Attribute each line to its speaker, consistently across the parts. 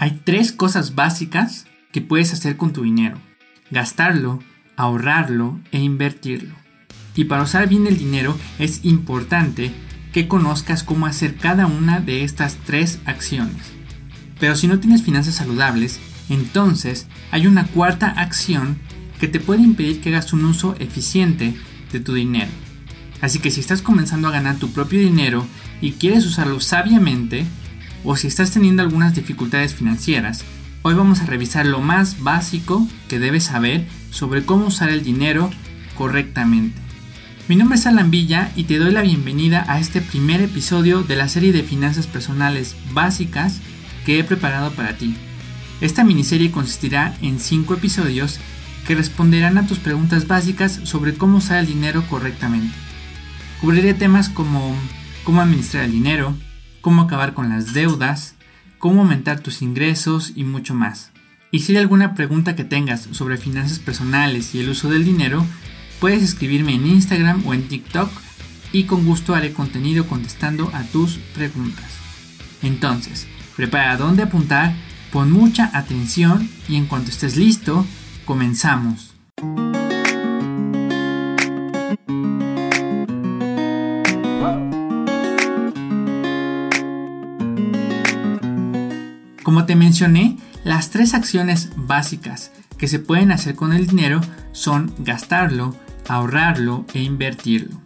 Speaker 1: Hay tres cosas básicas que puedes hacer con tu dinero. Gastarlo, ahorrarlo e invertirlo. Y para usar bien el dinero es importante que conozcas cómo hacer cada una de estas tres acciones. Pero si no tienes finanzas saludables, entonces hay una cuarta acción que te puede impedir que hagas un uso eficiente de tu dinero. Así que si estás comenzando a ganar tu propio dinero y quieres usarlo sabiamente, o si estás teniendo algunas dificultades financieras, hoy vamos a revisar lo más básico que debes saber sobre cómo usar el dinero correctamente. Mi nombre es Alan Villa y te doy la bienvenida a este primer episodio de la serie de finanzas personales básicas que he preparado para ti. Esta miniserie consistirá en 5 episodios que responderán a tus preguntas básicas sobre cómo usar el dinero correctamente. Cubriré temas como cómo administrar el dinero, cómo acabar con las deudas, cómo aumentar tus ingresos y mucho más. Y si hay alguna pregunta que tengas sobre finanzas personales y el uso del dinero, puedes escribirme en Instagram o en TikTok y con gusto haré contenido contestando a tus preguntas. Entonces, prepara dónde apuntar, pon mucha atención y en cuanto estés listo, comenzamos. Como te mencioné, las tres acciones básicas que se pueden hacer con el dinero son gastarlo, ahorrarlo e invertirlo.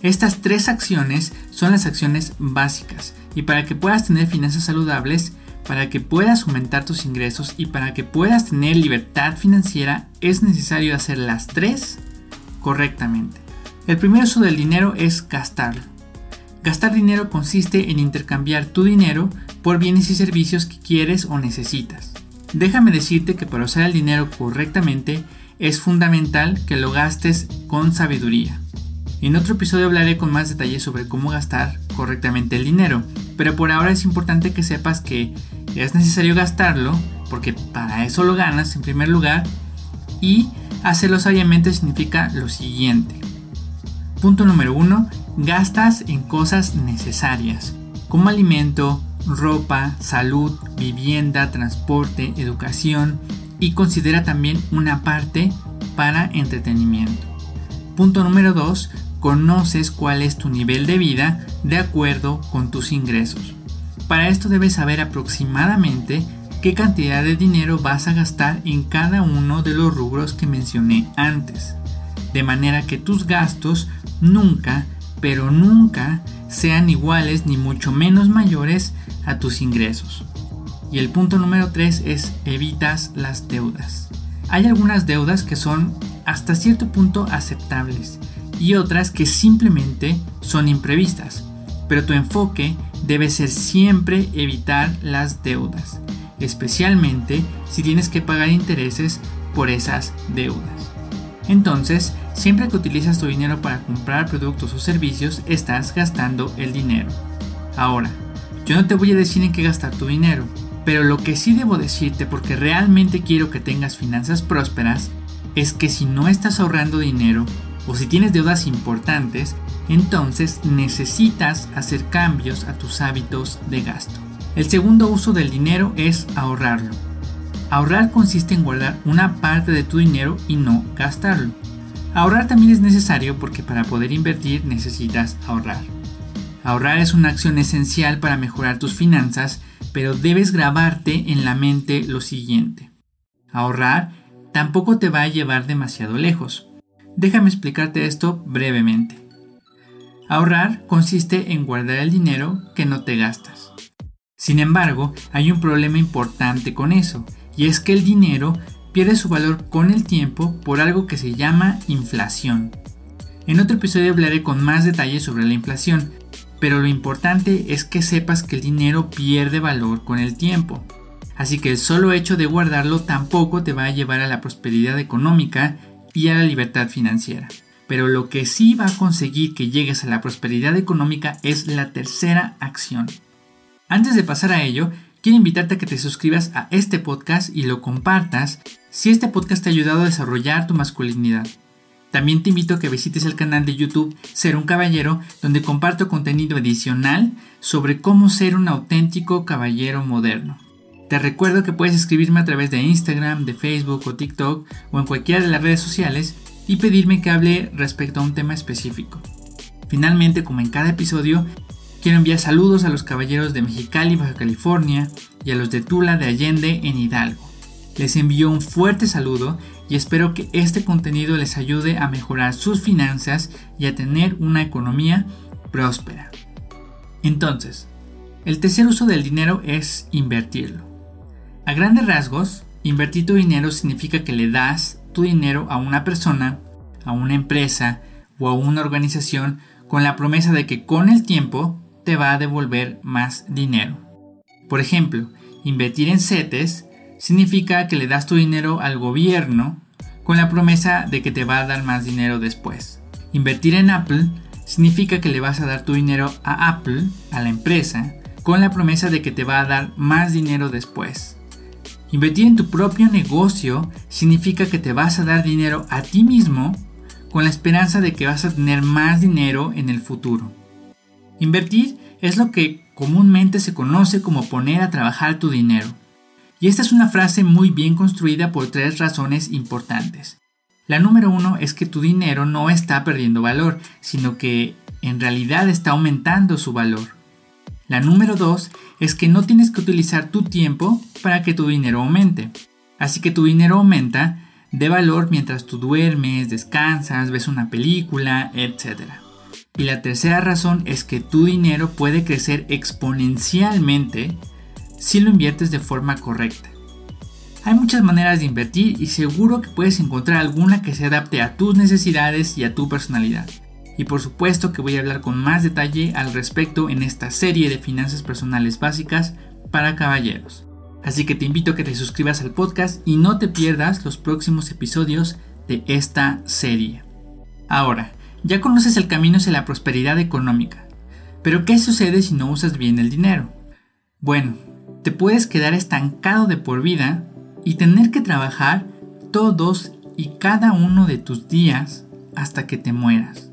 Speaker 1: Estas tres acciones son las acciones básicas y para que puedas tener finanzas saludables, para que puedas aumentar tus ingresos y para que puedas tener libertad financiera es necesario hacer las tres correctamente. El primer uso del dinero es gastarlo. Gastar dinero consiste en intercambiar tu dinero por bienes y servicios que quieres o necesitas. Déjame decirte que para usar el dinero correctamente es fundamental que lo gastes con sabiduría. En otro episodio hablaré con más detalles sobre cómo gastar correctamente el dinero, pero por ahora es importante que sepas que es necesario gastarlo, porque para eso lo ganas en primer lugar, y hacerlo sabiamente significa lo siguiente. Punto número uno, gastas en cosas necesarias, como alimento, ropa, salud, vivienda, transporte, educación y considera también una parte para entretenimiento. Punto número 2. Conoces cuál es tu nivel de vida de acuerdo con tus ingresos. Para esto debes saber aproximadamente qué cantidad de dinero vas a gastar en cada uno de los rubros que mencioné antes, de manera que tus gastos nunca, pero nunca sean iguales ni mucho menos mayores a tus ingresos. Y el punto número 3 es evitas las deudas. Hay algunas deudas que son hasta cierto punto aceptables y otras que simplemente son imprevistas, pero tu enfoque debe ser siempre evitar las deudas, especialmente si tienes que pagar intereses por esas deudas. Entonces, siempre que utilizas tu dinero para comprar productos o servicios, estás gastando el dinero. Ahora, yo no te voy a decir en qué gastar tu dinero, pero lo que sí debo decirte porque realmente quiero que tengas finanzas prósperas es que si no estás ahorrando dinero o si tienes deudas importantes, entonces necesitas hacer cambios a tus hábitos de gasto. El segundo uso del dinero es ahorrarlo. Ahorrar consiste en guardar una parte de tu dinero y no gastarlo. Ahorrar también es necesario porque para poder invertir necesitas ahorrar. Ahorrar es una acción esencial para mejorar tus finanzas, pero debes grabarte en la mente lo siguiente. Ahorrar tampoco te va a llevar demasiado lejos. Déjame explicarte esto brevemente. Ahorrar consiste en guardar el dinero que no te gastas. Sin embargo, hay un problema importante con eso, y es que el dinero pierde su valor con el tiempo por algo que se llama inflación. En otro episodio hablaré con más detalles sobre la inflación, pero lo importante es que sepas que el dinero pierde valor con el tiempo. Así que el solo hecho de guardarlo tampoco te va a llevar a la prosperidad económica y a la libertad financiera. Pero lo que sí va a conseguir que llegues a la prosperidad económica es la tercera acción. Antes de pasar a ello, quiero invitarte a que te suscribas a este podcast y lo compartas si este podcast te ha ayudado a desarrollar tu masculinidad. También te invito a que visites el canal de YouTube Ser un Caballero, donde comparto contenido adicional sobre cómo ser un auténtico caballero moderno. Te recuerdo que puedes escribirme a través de Instagram, de Facebook o TikTok o en cualquiera de las redes sociales y pedirme que hable respecto a un tema específico. Finalmente, como en cada episodio, quiero enviar saludos a los caballeros de Mexicali, Baja California y a los de Tula de Allende en Hidalgo. Les envío un fuerte saludo y espero que este contenido les ayude a mejorar sus finanzas y a tener una economía próspera. Entonces, el tercer uso del dinero es invertirlo. A grandes rasgos, invertir tu dinero significa que le das tu dinero a una persona, a una empresa o a una organización con la promesa de que con el tiempo te va a devolver más dinero. Por ejemplo, invertir en CETES significa que le das tu dinero al gobierno con la promesa de que te va a dar más dinero después. Invertir en Apple significa que le vas a dar tu dinero a Apple, a la empresa, con la promesa de que te va a dar más dinero después. Invertir en tu propio negocio significa que te vas a dar dinero a ti mismo con la esperanza de que vas a tener más dinero en el futuro. Invertir es lo que comúnmente se conoce como poner a trabajar tu dinero. Y esta es una frase muy bien construida por tres razones importantes. La número uno es que tu dinero no está perdiendo valor, sino que en realidad está aumentando su valor. La número 2 es que no tienes que utilizar tu tiempo para que tu dinero aumente. Así que tu dinero aumenta de valor mientras tú duermes, descansas, ves una película, etc. Y la tercera razón es que tu dinero puede crecer exponencialmente si lo inviertes de forma correcta. Hay muchas maneras de invertir y seguro que puedes encontrar alguna que se adapte a tus necesidades y a tu personalidad y por supuesto que voy a hablar con más detalle al respecto en esta serie de finanzas personales básicas para caballeros. Así que te invito a que te suscribas al podcast y no te pierdas los próximos episodios de esta serie. Ahora, ya conoces el camino hacia la prosperidad económica, pero ¿qué sucede si no usas bien el dinero? Bueno, te puedes quedar estancado de por vida y tener que trabajar todos y cada uno de tus días hasta que te mueras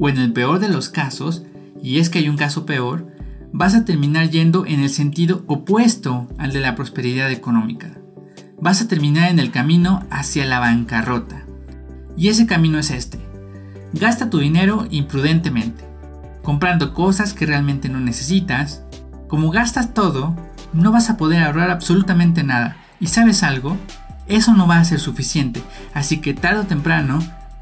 Speaker 1: o en el peor de los casos, y es que hay un caso peor, vas a terminar yendo en el sentido opuesto al de la prosperidad económica. Vas a terminar en el camino hacia la bancarrota. Y ese camino es este. Gasta tu dinero imprudentemente, comprando cosas que realmente no necesitas. Como gastas todo, no vas a poder ahorrar absolutamente nada. ¿Y sabes algo? Eso no va a ser suficiente, así que tarde o temprano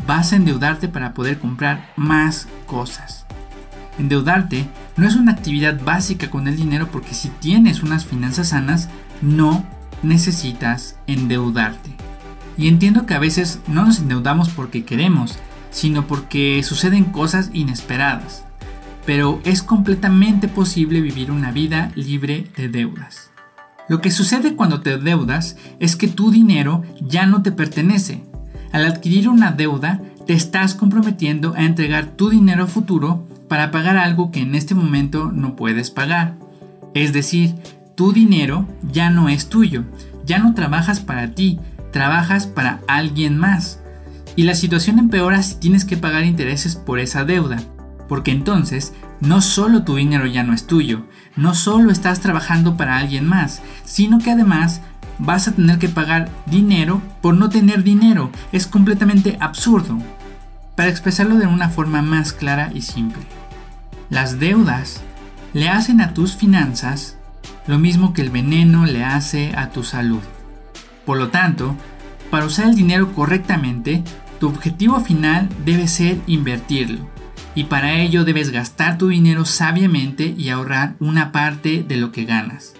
Speaker 1: vas a endeudarte para poder comprar más cosas. Endeudarte no es una actividad básica con el dinero porque si tienes unas finanzas sanas, no necesitas endeudarte. Y entiendo que a veces no nos endeudamos porque queremos, sino porque suceden cosas inesperadas. Pero es completamente posible vivir una vida libre de deudas. Lo que sucede cuando te deudas es que tu dinero ya no te pertenece, al adquirir una deuda, te estás comprometiendo a entregar tu dinero futuro para pagar algo que en este momento no puedes pagar. Es decir, tu dinero ya no es tuyo, ya no trabajas para ti, trabajas para alguien más. Y la situación empeora si tienes que pagar intereses por esa deuda, porque entonces no solo tu dinero ya no es tuyo, no solo estás trabajando para alguien más, sino que además vas a tener que pagar dinero por no tener dinero. Es completamente absurdo. Para expresarlo de una forma más clara y simple. Las deudas le hacen a tus finanzas lo mismo que el veneno le hace a tu salud. Por lo tanto, para usar el dinero correctamente, tu objetivo final debe ser invertirlo. Y para ello debes gastar tu dinero sabiamente y ahorrar una parte de lo que ganas.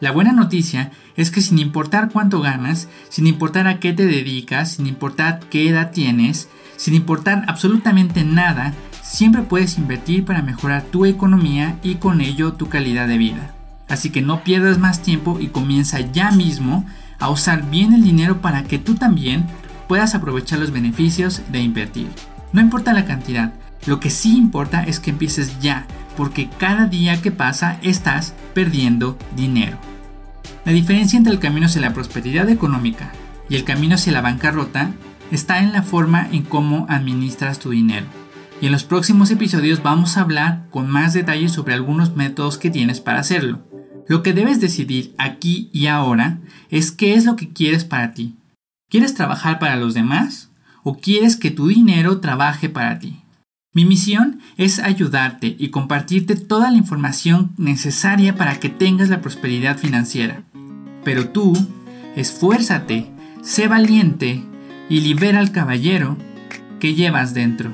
Speaker 1: La buena noticia es que sin importar cuánto ganas, sin importar a qué te dedicas, sin importar qué edad tienes, sin importar absolutamente nada, siempre puedes invertir para mejorar tu economía y con ello tu calidad de vida. Así que no pierdas más tiempo y comienza ya mismo a usar bien el dinero para que tú también puedas aprovechar los beneficios de invertir. No importa la cantidad, lo que sí importa es que empieces ya, porque cada día que pasa estás perdiendo dinero. La diferencia entre el camino hacia la prosperidad económica y el camino hacia la bancarrota está en la forma en cómo administras tu dinero. Y en los próximos episodios vamos a hablar con más detalles sobre algunos métodos que tienes para hacerlo. Lo que debes decidir aquí y ahora es qué es lo que quieres para ti. ¿Quieres trabajar para los demás o quieres que tu dinero trabaje para ti? Mi misión es ayudarte y compartirte toda la información necesaria para que tengas la prosperidad financiera. Pero tú, esfuérzate, sé valiente y libera al caballero que llevas dentro.